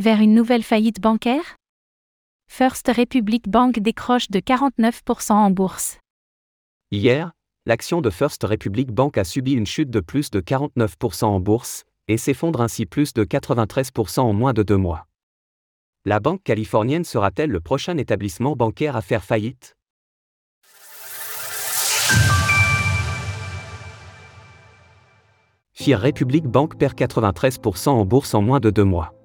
Vers une nouvelle faillite bancaire? First Republic Bank décroche de 49% en bourse. Hier, l'action de First Republic Bank a subi une chute de plus de 49% en bourse, et s'effondre ainsi plus de 93% en moins de deux mois. La banque californienne sera-t-elle le prochain établissement bancaire à faire faillite? Fir Republic Bank perd 93% en bourse en moins de deux mois.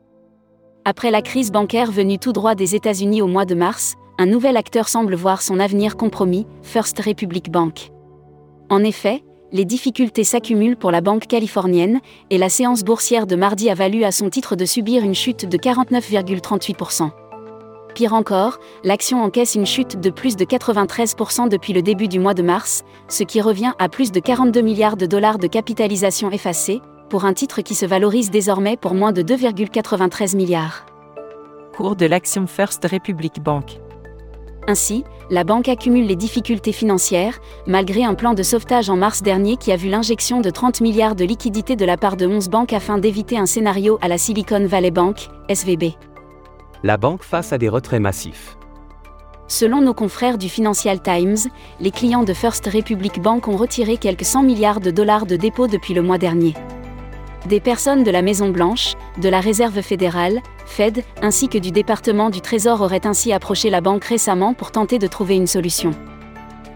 Après la crise bancaire venue tout droit des États-Unis au mois de mars, un nouvel acteur semble voir son avenir compromis, First Republic Bank. En effet, les difficultés s'accumulent pour la banque californienne, et la séance boursière de mardi a valu à son titre de subir une chute de 49,38%. Pire encore, l'action encaisse une chute de plus de 93% depuis le début du mois de mars, ce qui revient à plus de 42 milliards de dollars de capitalisation effacée, pour un titre qui se valorise désormais pour moins de 2,93 milliards. Cours de l'action First Republic Bank. Ainsi, la banque accumule les difficultés financières, malgré un plan de sauvetage en mars dernier qui a vu l'injection de 30 milliards de liquidités de la part de 11 banques afin d'éviter un scénario à la Silicon Valley Bank, SVB. La banque face à des retraits massifs. Selon nos confrères du Financial Times, les clients de First Republic Bank ont retiré quelques 100 milliards de dollars de dépôts depuis le mois dernier. Des personnes de la Maison-Blanche, de la Réserve fédérale, Fed, ainsi que du département du Trésor auraient ainsi approché la banque récemment pour tenter de trouver une solution.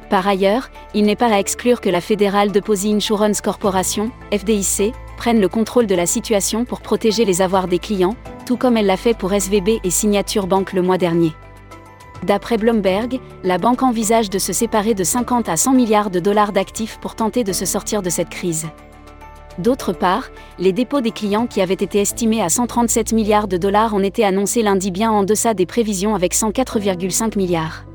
Par ailleurs, il n'est pas à exclure que la Federal Deposit Insurance Corporation, FDIC, prenne le contrôle de la situation pour protéger les avoirs des clients, tout comme elle l'a fait pour SVB et Signature Bank le mois dernier. D'après Bloomberg, la banque envisage de se séparer de 50 à 100 milliards de dollars d'actifs pour tenter de se sortir de cette crise. D'autre part, les dépôts des clients qui avaient été estimés à 137 milliards de dollars ont été annoncés lundi bien en deçà des prévisions avec 104,5 milliards.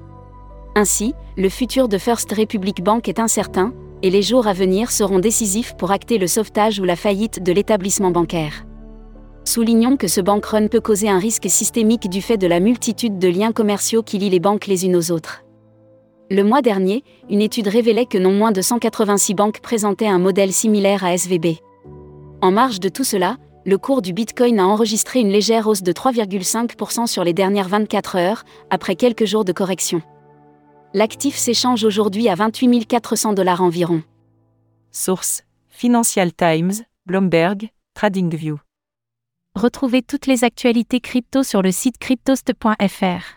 Ainsi, le futur de First Republic Bank est incertain, et les jours à venir seront décisifs pour acter le sauvetage ou la faillite de l'établissement bancaire. Soulignons que ce bank run peut causer un risque systémique du fait de la multitude de liens commerciaux qui lient les banques les unes aux autres. Le mois dernier, une étude révélait que non moins de 186 banques présentaient un modèle similaire à SVB. En marge de tout cela, le cours du Bitcoin a enregistré une légère hausse de 3,5% sur les dernières 24 heures, après quelques jours de correction. L'actif s'échange aujourd'hui à 28 400 dollars environ. Source Financial Times, Bloomberg, TradingView. Retrouvez toutes les actualités crypto sur le site cryptost.fr.